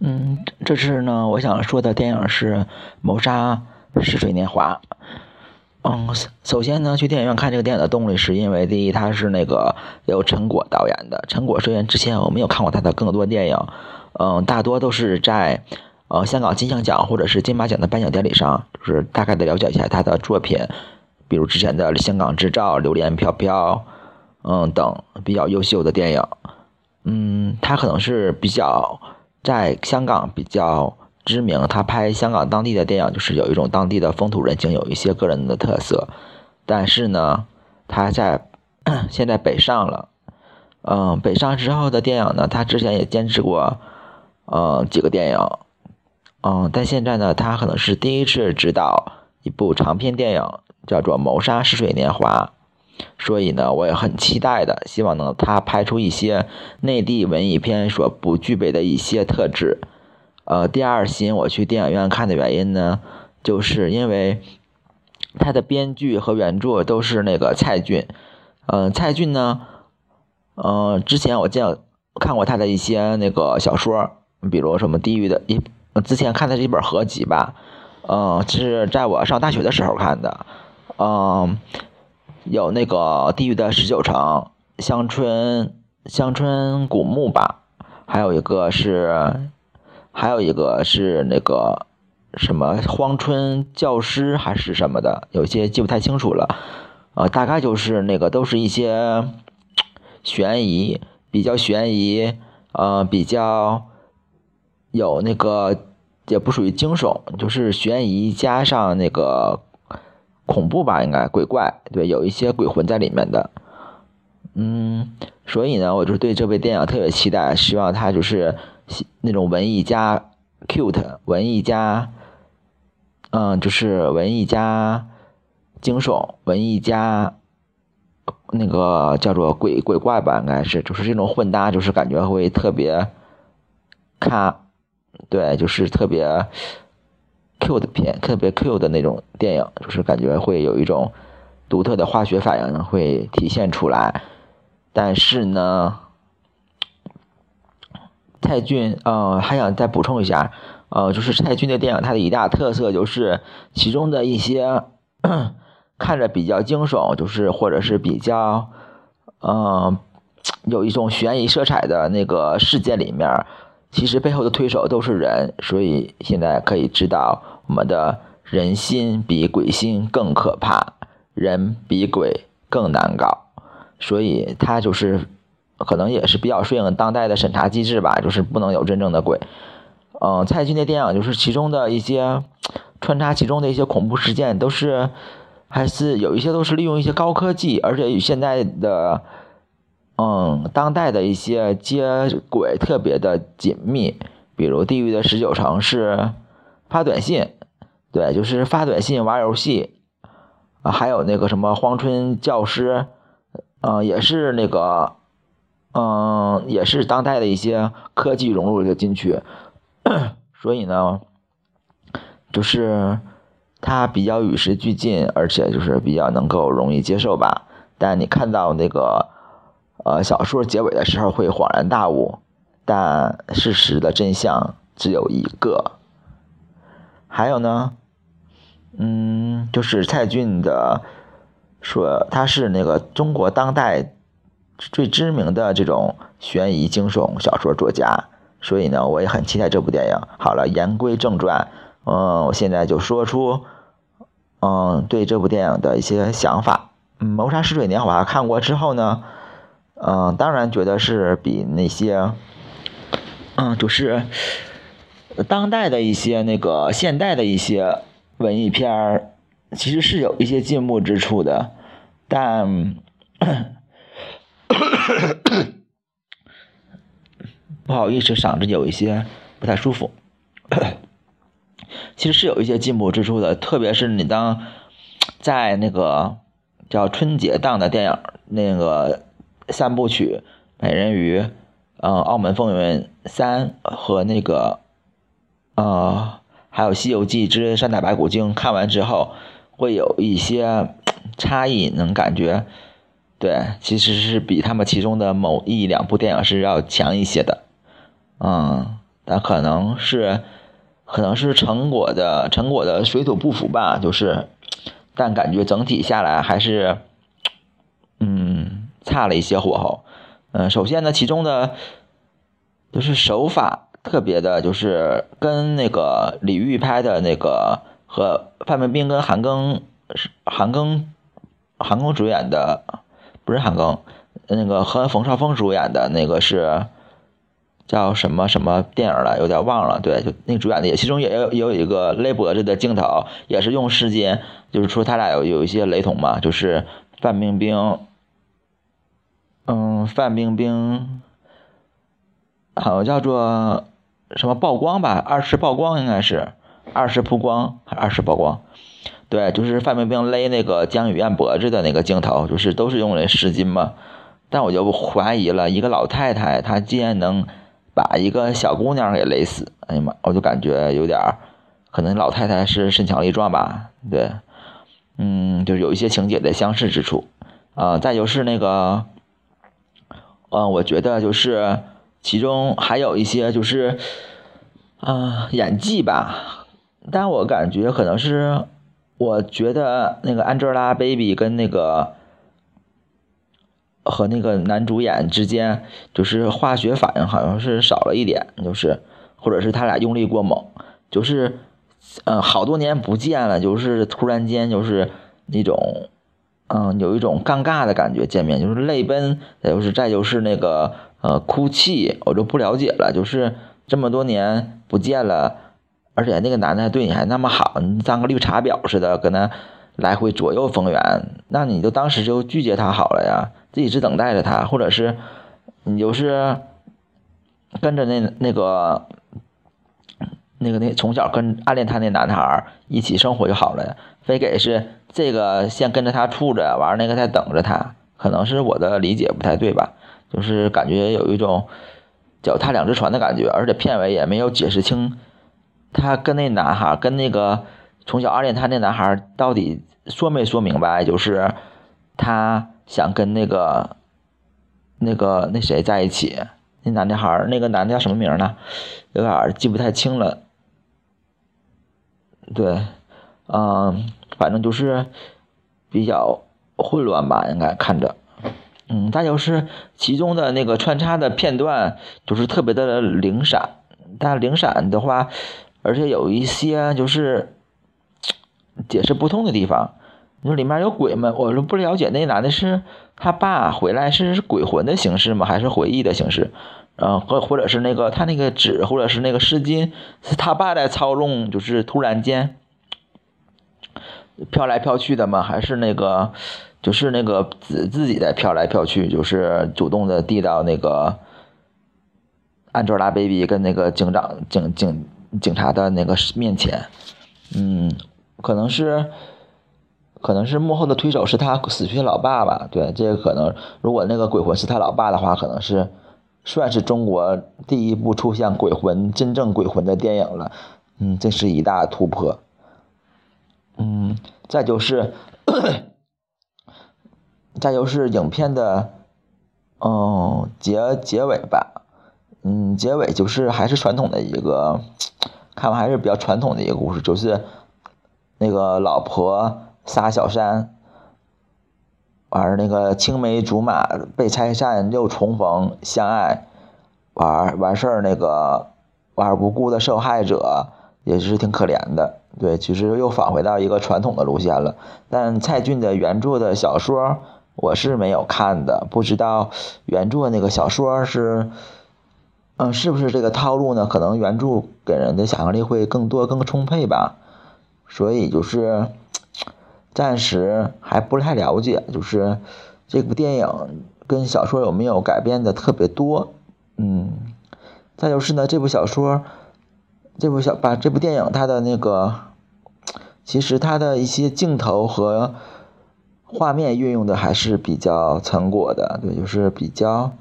嗯，这次呢，我想说的电影是《谋杀似水年华》。嗯，首先呢，去电影院看这个电影的动力是因为，第一，他是那个由陈果导演的。陈果虽然之前我没有看过他的更多电影，嗯，大多都是在呃香港金像奖或者是金马奖的颁奖典礼上，就是大概的了解一下他的作品，比如之前的《香港制造》《榴莲飘飘》嗯等比较优秀的电影。嗯，他可能是比较在香港比较。知名，他拍香港当地的电影，就是有一种当地的风土人情，有一些个人的特色。但是呢，他在 现在北上了，嗯，北上之后的电影呢，他之前也坚持过，呃，几个电影，嗯，但现在呢，他可能是第一次执导一部长篇电影，叫做《谋杀似水年华》，所以呢，我也很期待的，希望能他拍出一些内地文艺片所不具备的一些特质。呃，第二吸引我去电影院看的原因呢，就是因为他的编剧和原著都是那个蔡骏。嗯，蔡骏呢，嗯，之前我见看过他的一些那个小说，比如什么《地狱的》一，之前看的是一本合集吧，嗯，是在我上大学的时候看的，嗯，有那个《地狱的十九层》、乡村乡村古墓吧，还有一个是。还有一个是那个什么荒村教师还是什么的，有些记不太清楚了，呃，大概就是那个都是一些悬疑，比较悬疑，呃，比较有那个也不属于惊悚，就是悬疑加上那个恐怖吧，应该鬼怪，对，有一些鬼魂在里面的，嗯，所以呢，我就对这部电影特别期待，希望它就是。那种文艺加 cute，文艺加，嗯，就是文艺加惊悚，文艺加那个叫做鬼鬼怪吧，应该是，就是这种混搭，就是感觉会特别看，对，就是特别 cute 片，特别 cute 的那种电影，就是感觉会有一种独特的化学反应会体现出来，但是呢。蔡骏，呃，还想再补充一下，呃，就是蔡骏的电影，它的一大特色就是其中的一些看着比较惊悚，就是或者是比较，嗯，有一种悬疑色彩的那个事件里面，其实背后的推手都是人，所以现在可以知道，我们的人心比鬼心更可怕，人比鬼更难搞，所以他就是。可能也是比较顺应当代的审查机制吧，就是不能有真正的鬼。嗯，蔡骏的电影就是其中的一些穿插其中的一些恐怖事件，都是还是有一些都是利用一些高科技，而且与现在的嗯当代的一些接轨特别的紧密。比如《地狱的十九层》是发短信，对，就是发短信玩游戏啊，还有那个什么荒村教师，嗯，也是那个。嗯，也是当代的一些科技融入了进去，所以呢，就是它比较与时俱进，而且就是比较能够容易接受吧。但你看到那个呃小说结尾的时候会恍然大悟，但事实的真相只有一个。还有呢，嗯，就是蔡骏的说他是那个中国当代。最知名的这种悬疑惊悚小说作家，所以呢，我也很期待这部电影。好了，言归正传，嗯，我现在就说出，嗯，对这部电影的一些想法。《谋杀似水年华》看过之后呢，嗯，当然觉得是比那些，嗯，就是当代的一些那个现代的一些文艺片儿，其实是有一些进步之处的，但。不好意思，嗓子有一些不太舒服。其实是有一些进步之处的，特别是你当在那个叫春节档的电影，那个三部曲《美人鱼》、嗯，《澳门风云三》和那个呃，还有《西游记之三打白骨精》看完之后，会有一些 差异，能感觉。对，其实是比他们其中的某一两部电影是要强一些的，嗯，但可能是可能是成果的成果的水土不服吧，就是，但感觉整体下来还是，嗯，差了一些火候。嗯，首先呢，其中的，就是手法特别的，就是跟那个李玉拍的那个和范冰冰跟韩庚是韩庚韩庚主演的，不是韩庚，那个和冯绍峰主演的那个是叫什么什么电影了，有点忘了。对，就那个主演的也，其中也有也有一个勒脖子的镜头，也是用时间，就是说他俩有有一些雷同嘛，就是范冰冰。嗯，范冰冰好像叫做什么曝光吧，二次曝光应该是二次曝光还是二次曝光？对，就是范冰冰勒那个江雨燕脖子的那个镜头，就是都是用的湿巾嘛。但我就怀疑了，一个老太太她竟然能把一个小姑娘给勒死，哎呀妈，我就感觉有点儿，可能老太太是身强力壮吧？对，嗯，就是有一些情节的相似之处啊。再就是那个。嗯，我觉得就是其中还有一些就是，啊，演技吧。但我感觉可能是，我觉得那个 Angelababy 跟那个和那个男主演之间，就是化学反应好像是少了一点，就是或者是他俩用力过猛，就是嗯，好多年不见了，就是突然间就是那种。嗯，有一种尴尬的感觉，见面就是泪奔，再就是再就是那个呃哭泣，我就不了解了。就是这么多年不见了，而且那个男的对你还那么好，你当个绿茶婊似的，跟他来回左右逢源，那你就当时就拒绝他好了呀，自己是等待着他，或者是你就是跟着那那个那个那从小跟暗恋他那男孩一起生活就好了呀，非给是。这个先跟着他处着，完了那个再等着他，可能是我的理解不太对吧？就是感觉有一种脚踏两只船的感觉，而且片尾也没有解释清他跟那男孩跟那个从小暗恋他那男孩到底说没说明白，就是他想跟那个那个那谁在一起，那男的孩儿那个男的叫什么名呢？有点记不太清了。对，嗯。反正就是比较混乱吧，应该看着，嗯，再就是其中的那个穿插的片段，就是特别的零散，但零散的话，而且有一些就是解释不通的地方。你说里面有鬼吗？我说不了解，那男的是他爸回来是鬼魂的形式吗？还是回忆的形式？嗯，或或者是那个他那个纸，或者是那个湿巾，是他爸在操纵，就是突然间。飘来飘去的吗？还是那个，就是那个自自己在飘来飘去，就是主动的递到那个 Angelababy 跟那个警长警警警察的那个面前。嗯，可能是，可能是幕后的推手是他死去的老爸吧？对，这个可能，如果那个鬼魂是他老爸的话，可能是算是中国第一部出现鬼魂真正鬼魂的电影了。嗯，这是一大突破。嗯，再就是，再就是影片的，嗯结结尾吧，嗯结尾就是还是传统的一个，看完还是比较传统的一个故事，就是那个老婆杀小三，玩那个青梅竹马被拆散又重逢相爱，玩完事儿那个玩无辜的受害者也是挺可怜的。对，其实又返回到一个传统的路线了。但蔡骏的原著的小说我是没有看的，不知道原著那个小说是，嗯，是不是这个套路呢？可能原著给人的想象力会更多、更充沛吧。所以就是暂时还不太了解，就是这部电影跟小说有没有改编的特别多。嗯，再就是呢，这部小说。这部小把这部电影它的那个，其实它的一些镜头和画面运用的还是比较成果的，对，就是比较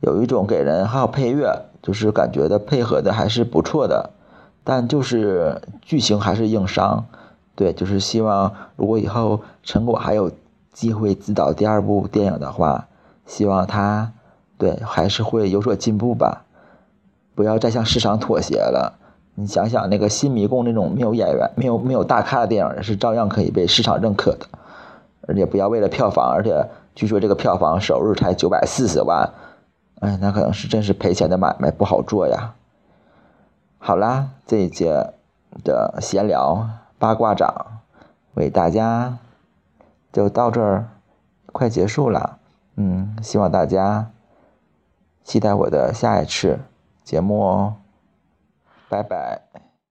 有一种给人还有配乐，就是感觉的配合的还是不错的，但就是剧情还是硬伤，对，就是希望如果以后陈果还有机会指导第二部电影的话，希望他对还是会有所进步吧。不要再向市场妥协了。你想想，那个《新迷宫》那种没有演员、没有没有大咖的电影，是照样可以被市场认可的。而且不要为了票房，而且据说这个票房首日才九百四十万，哎，那可能是真是赔钱的买卖，不好做呀。好啦，这一节的闲聊八卦掌为大家就到这儿，快结束了。嗯，希望大家期待我的下一次节目哦。拜拜。